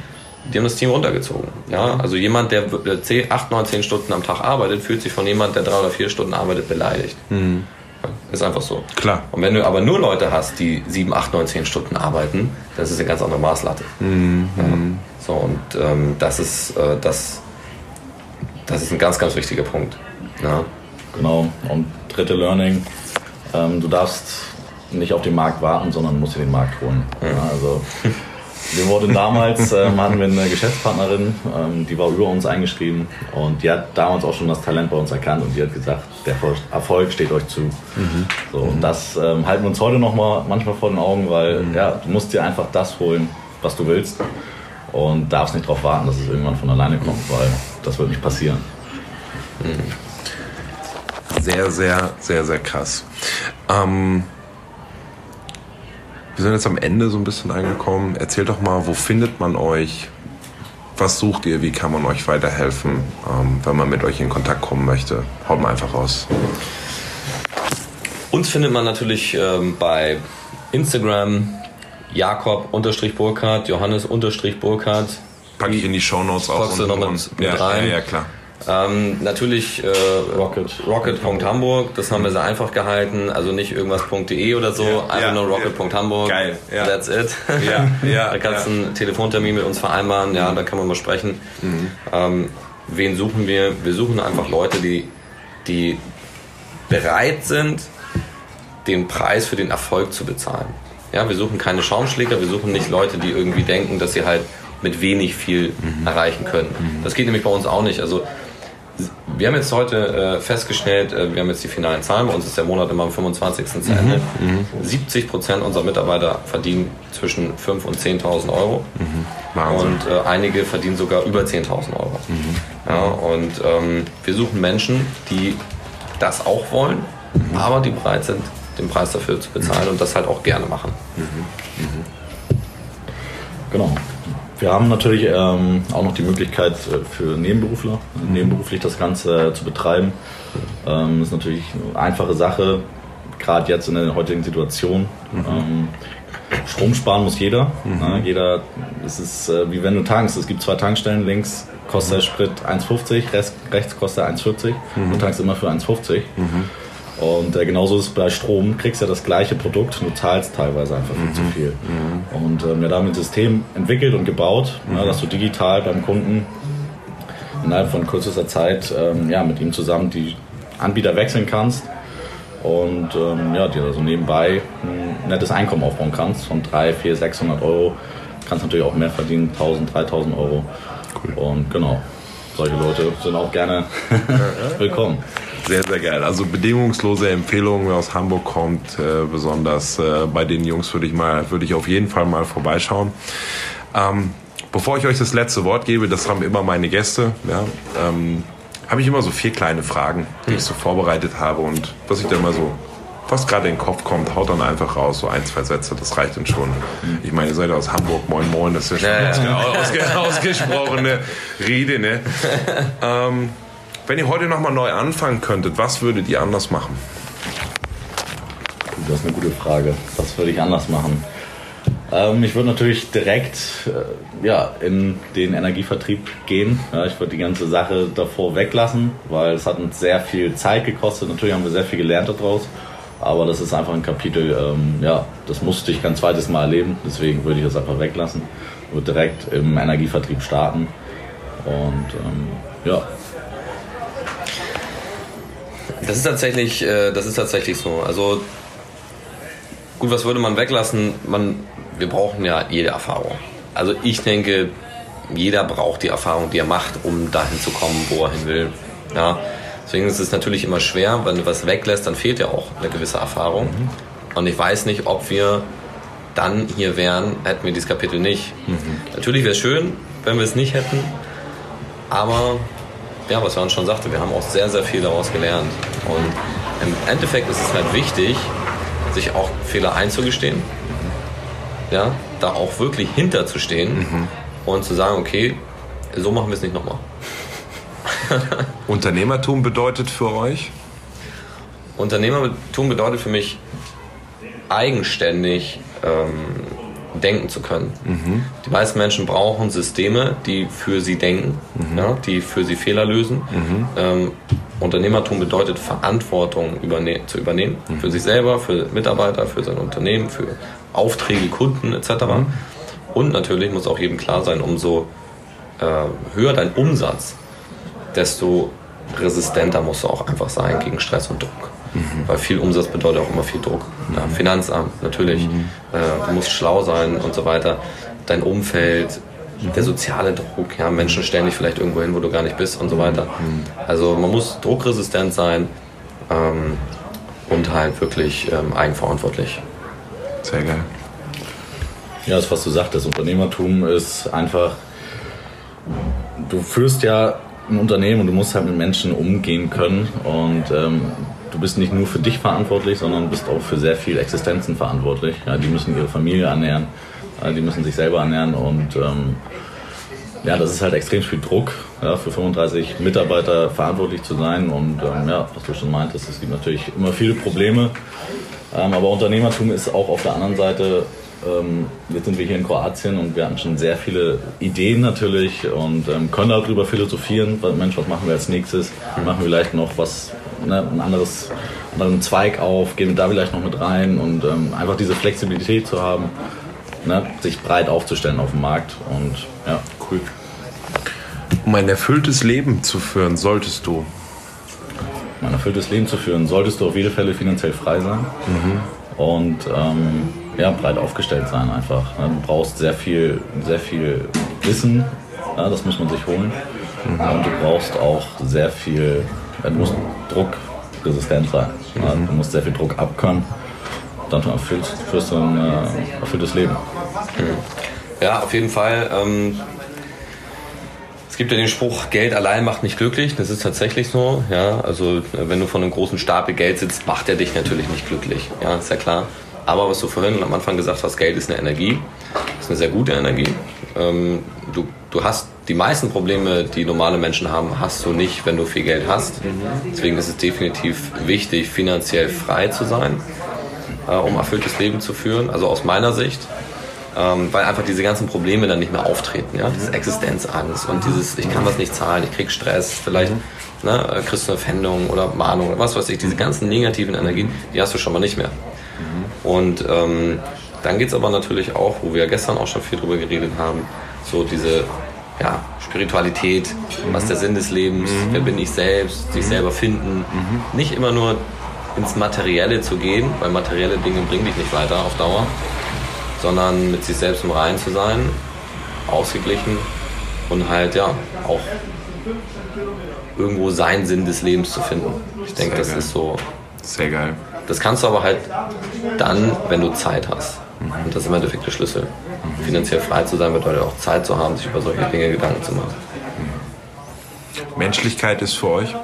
Die haben das Team runtergezogen. Ja, also jemand, der 10, 8, 9, 10 Stunden am Tag arbeitet, fühlt sich von jemand, der 3 oder 4 Stunden arbeitet, beleidigt. Mhm. Ist einfach so. Klar. Und wenn du aber nur Leute hast, die 7, 8, 9, 10 Stunden arbeiten, das ist eine ganz andere Maßlatte. Mhm. Ja. So, und ähm, das ist äh, das, das ist ein ganz, ganz wichtiger Punkt. Ja. Genau. Und dritte Learning, ähm, du darfst nicht auf den Markt warten, sondern musst dir den Markt holen. Mhm. Ja, also wir wurden damals, ähm, hatten wir eine Geschäftspartnerin, ähm, die war über uns eingeschrieben und die hat damals auch schon das Talent bei uns erkannt und die hat gesagt, der Erfolg steht euch zu. Mhm. So, und das ähm, halten wir uns heute noch mal manchmal vor den Augen, weil mhm. ja, du musst dir einfach das holen, was du willst und darfst nicht darauf warten, dass es irgendwann von alleine kommt, weil das wird nicht passieren. Mhm. Sehr, sehr, sehr, sehr krass. Ähm wir sind jetzt am Ende so ein bisschen angekommen. Erzählt doch mal, wo findet man euch? Was sucht ihr? Wie kann man euch weiterhelfen, ähm, wenn man mit euch in Kontakt kommen möchte? Haut mal einfach raus. Uns findet man natürlich ähm, bei Instagram Jakob-Burkhardt, Johannes-Burkhardt. Packe ich in die Shownotes auch. Packst du noch mit, mit ja, rein. Ja, ja, klar. Ähm, natürlich äh, Rocket. Rocket.hamburg, das haben wir sehr einfach gehalten, also nicht irgendwas.de oder so, ja, einfach ja, nur Rocket.hamburg. Geil, ja. That's it. Ja, ja, da kannst du ja. einen Telefontermin mit uns vereinbaren, ja, da kann man mal sprechen. Mhm. Ähm, wen suchen wir? Wir suchen einfach Leute, die, die bereit sind, den Preis für den Erfolg zu bezahlen. Ja, wir suchen keine Schaumschläger, wir suchen nicht Leute, die irgendwie denken, dass sie halt mit wenig viel mhm. erreichen können. Mhm. Das geht nämlich bei uns auch nicht. Also wir haben jetzt heute äh, festgestellt, äh, wir haben jetzt die finalen Zahlen, bei uns ist der Monat immer am 25. zu mhm. Ende. Mhm. 70 Prozent unserer Mitarbeiter verdienen zwischen 5.000 und 10.000 Euro. Mhm. Und äh, einige verdienen sogar über 10.000 Euro. Mhm. Ja, und ähm, wir suchen Menschen, die das auch wollen, mhm. aber die bereit sind, den Preis dafür zu bezahlen und das halt auch gerne machen. Genau. Wir haben natürlich ähm, auch noch die Möglichkeit äh, für Nebenberufler, mhm. nebenberuflich das Ganze zu betreiben. Ähm, ist natürlich eine einfache Sache, gerade jetzt in der heutigen Situation. Mhm. Ähm, Strom sparen muss jeder. Mhm. Ne? Jeder, es ist äh, wie wenn du tankst. Es gibt zwei Tankstellen, links kostet der Sprit 1,50, rechts kostet er 1,40. Mhm. Du tankst immer für 1,50. Und äh, genauso ist es bei Strom, kriegst ja das gleiche Produkt, du zahlst teilweise einfach viel mhm. zu viel. Mhm. Und ähm, wir haben ein System entwickelt und gebaut, mhm. ja, dass du digital beim Kunden innerhalb von kürzester Zeit ähm, ja, mit ihm zusammen die Anbieter wechseln kannst und ähm, ja, dir also nebenbei ein nettes Einkommen aufbauen kannst von 3, 4, 600 Euro. Kannst natürlich auch mehr verdienen, 1000, 3000 Euro. Cool. Und genau, solche Leute sind auch gerne willkommen. Sehr, sehr geil. Also bedingungslose Empfehlungen, wer aus Hamburg kommt, äh, besonders äh, bei den Jungs würde ich mal, würde ich auf jeden Fall mal vorbeischauen. Ähm, bevor ich euch das letzte Wort gebe, das haben immer meine Gäste, ja, ähm, habe ich immer so vier kleine Fragen, die ich so vorbereitet habe und was ich dann mal so was gerade in den Kopf kommt, haut dann einfach raus, so ein, zwei Sätze, das reicht dann schon. Ich meine, ihr seid aus Hamburg, moin moin, das ist ja schon ja, ja. ausgesprochene Rede, ne? ähm, wenn ihr heute nochmal neu anfangen könntet, was würdet ihr anders machen? Das ist eine gute Frage. Was würde ich anders machen? Ähm, ich würde natürlich direkt äh, ja, in den Energievertrieb gehen. Ja, ich würde die ganze Sache davor weglassen, weil es hat uns sehr viel Zeit gekostet. Natürlich haben wir sehr viel gelernt daraus. Aber das ist einfach ein Kapitel, ähm, ja, das musste ich kein zweites Mal erleben. Deswegen würde ich das einfach weglassen. Würde direkt im Energievertrieb starten. Und ähm, ja, das ist tatsächlich, äh, das ist tatsächlich so. Also gut, was würde man weglassen? Man, wir brauchen ja jede Erfahrung. Also ich denke, jeder braucht die Erfahrung, die er macht, um dahin zu kommen, wo er hin will. Ja, deswegen ist es natürlich immer schwer, wenn du was weglässt, dann fehlt ja auch eine gewisse Erfahrung. Mhm. Und ich weiß nicht, ob wir dann hier wären, hätten wir dieses Kapitel nicht. Mhm. Natürlich wäre es schön, wenn wir es nicht hätten, aber ja, was Jan schon sagte, wir haben auch sehr, sehr viel daraus gelernt. Und im Endeffekt ist es halt wichtig, sich auch Fehler einzugestehen ja, da auch wirklich hinter zu stehen Mhm. und zu sagen, okay, so machen wir es nicht nochmal. Unternehmertum bedeutet für euch? Unternehmertum bedeutet für mich eigenständig ähm, denken zu können. Die meisten Menschen brauchen Systeme, die für sie denken, ja, die für sie Fehler lösen. Ähm, Unternehmertum bedeutet Verantwortung überne zu übernehmen für sich selber, für Mitarbeiter, für sein Unternehmen, für Aufträge, Kunden etc. Und natürlich muss auch jedem klar sein, umso äh, höher dein Umsatz, desto resistenter musst du auch einfach sein gegen Stress und Druck. Weil viel Umsatz bedeutet auch immer viel Druck. Ja, Finanzamt, natürlich. Äh, du musst schlau sein und so weiter. Dein Umfeld, der soziale Druck, ja, Menschen stellen dich vielleicht irgendwo hin, wo du gar nicht bist und so weiter. Also man muss druckresistent sein ähm, und halt wirklich ähm, eigenverantwortlich. Sehr geil. Ja, das, was du sagtest, Unternehmertum ist einfach, du führst ja ein Unternehmen und du musst halt mit Menschen umgehen können und ähm, du bist nicht nur für dich verantwortlich, sondern bist auch für sehr viele Existenzen verantwortlich. Ja, die müssen ihre Familie ernähren, äh, die müssen sich selber ernähren und ähm, ja, das ist halt extrem viel Druck, ja, für 35 Mitarbeiter verantwortlich zu sein und ähm, ja, was du schon meintest, es gibt natürlich immer viele Probleme, ähm, aber Unternehmertum ist auch auf der anderen Seite, ähm, jetzt sind wir hier in Kroatien und wir hatten schon sehr viele Ideen natürlich und ähm, können darüber philosophieren, Mensch, was machen wir als nächstes? Machen wir vielleicht noch was, ne, ein anderes, anderen Zweig auf, gehen wir da vielleicht noch mit rein und ähm, einfach diese Flexibilität zu haben, ne, sich breit aufzustellen auf dem Markt und ja, Cool. Um ein erfülltes Leben zu führen, solltest du. ein erfülltes Leben zu führen, solltest du auf jeden Fälle finanziell frei sein und ähm, ja, breit aufgestellt sein einfach. Ja, Du brauchst sehr viel, sehr viel Wissen, ja, das muss man sich holen. Und du brauchst auch sehr viel, ja, du musst druckresistent sein. Ja, du musst sehr viel Druck abkönnen. Dann erfüllst, führst du ein äh, erfülltes Leben. Ja, auf jeden Fall. Ähm, es gibt ja den Spruch, Geld allein macht nicht glücklich. Das ist tatsächlich so. Ja, also wenn du von einem großen Stapel Geld sitzt, macht er dich natürlich nicht glücklich. Ja, ist ja klar. Aber was du vorhin am Anfang gesagt hast, Geld ist eine Energie. ist eine sehr gute Energie. Ähm, du, du hast die meisten Probleme, die normale Menschen haben, hast du nicht, wenn du viel Geld hast. Deswegen ist es definitiv wichtig, finanziell frei zu sein, äh, um erfülltes Leben zu führen. Also aus meiner Sicht ähm, weil einfach diese ganzen Probleme dann nicht mehr auftreten. Ja? Diese Existenzangst und dieses, ich kann was nicht zahlen, ich krieg Stress, vielleicht ne, äh, kriegst du eine Pfändung oder Mahnung oder was weiß ich. Diese ganzen negativen Energien, die hast du schon mal nicht mehr. Und ähm, dann geht's aber natürlich auch, wo wir gestern auch schon viel drüber geredet haben, so diese ja, Spiritualität, was ist der Sinn des Lebens, wer bin ich selbst, sich selber finden. Nicht immer nur ins Materielle zu gehen, weil materielle Dinge bringen dich nicht weiter auf Dauer, sondern mit sich selbst im Reinen zu sein, ausgeglichen und halt ja auch irgendwo seinen Sinn des Lebens zu finden. Ich denke, das geil. ist so. Sehr geil. Das kannst du aber halt dann, wenn du Zeit hast. Und das ist im Endeffekt der Schlüssel. Finanziell frei zu sein bedeutet auch Zeit zu haben, sich über solche Dinge Gedanken zu machen. Menschlichkeit ist für euch?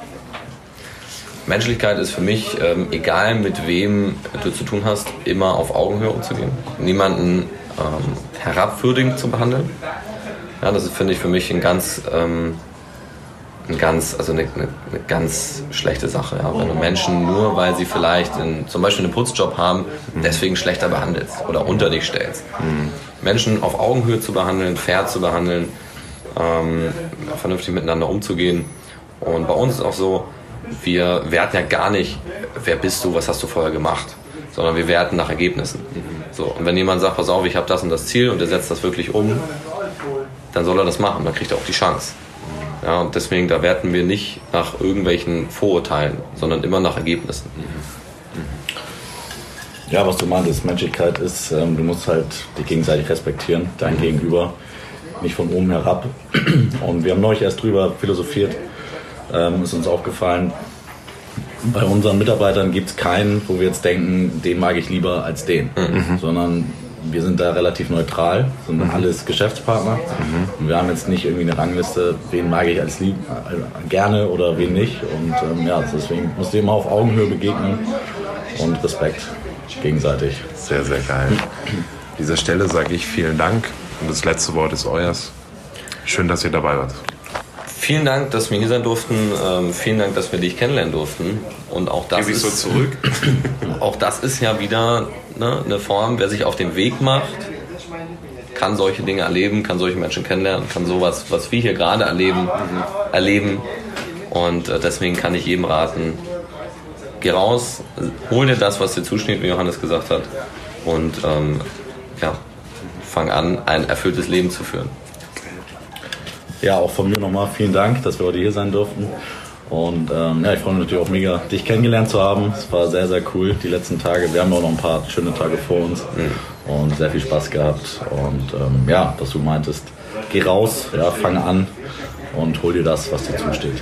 Menschlichkeit ist für mich, ähm, egal mit wem du zu tun hast, immer auf Augenhöhe umzugehen. Niemanden ähm, herabwürdigend zu behandeln. Ja, das ist, finde ich, für mich ein ganz, ähm, ein ganz, also eine, eine, eine ganz schlechte Sache. Ja. Wenn du Menschen nur, weil sie vielleicht in, zum Beispiel einen Putzjob haben, deswegen schlechter behandelst oder unter dich stellst. Menschen auf Augenhöhe zu behandeln, fair zu behandeln, ähm, vernünftig miteinander umzugehen. Und bei uns ist auch so, wir werten ja gar nicht, wer bist du, was hast du vorher gemacht, sondern wir werten nach Ergebnissen. So, und wenn jemand sagt, pass auf, ich habe das und das Ziel und der setzt das wirklich um, dann soll er das machen, dann kriegt er auch die Chance. Ja, und deswegen, da werten wir nicht nach irgendwelchen Vorurteilen, sondern immer nach Ergebnissen. Ja, was du meintest, Menschlichkeit ist, ähm, du musst halt dich gegenseitig respektieren, dein Gegenüber, nicht von oben herab. Und wir haben neulich erst drüber philosophiert, ähm, ist uns aufgefallen, bei unseren Mitarbeitern gibt es keinen, wo wir jetzt denken, den mag ich lieber als den, sondern wir sind da relativ neutral, sind alles Geschäftspartner. Und wir haben jetzt nicht irgendwie eine Rangliste, wen mag ich als lieb, äh, gerne oder wen nicht. Und ähm, ja, deswegen musst du immer auf Augenhöhe begegnen und Respekt gegenseitig. Sehr, sehr geil. An dieser Stelle sage ich vielen Dank und das letzte Wort ist euers. Schön, dass ihr dabei wart. Vielen Dank, dass wir hier sein durften. Ähm, vielen Dank, dass wir dich kennenlernen durften. Und auch das, Gebe ich so ist, zurück. auch das ist ja wieder ne, eine Form, wer sich auf den Weg macht, kann solche Dinge erleben, kann solche Menschen kennenlernen, kann sowas, was wir hier gerade erleben, erleben. Und äh, deswegen kann ich jedem raten, geh raus, hol dir das, was dir zusteht, wie Johannes gesagt hat. Und ähm, ja, fang an, ein erfülltes Leben zu führen. Ja, auch von mir nochmal vielen Dank, dass wir heute hier sein durften. Und ähm, ja, ich freue mich natürlich auch mega, dich kennengelernt zu haben. Es war sehr, sehr cool die letzten Tage. Wir haben auch noch ein paar schöne Tage vor uns und sehr viel Spaß gehabt. Und ähm, ja, was du meintest, geh raus, ja, fang an und hol dir das, was dir zusteht.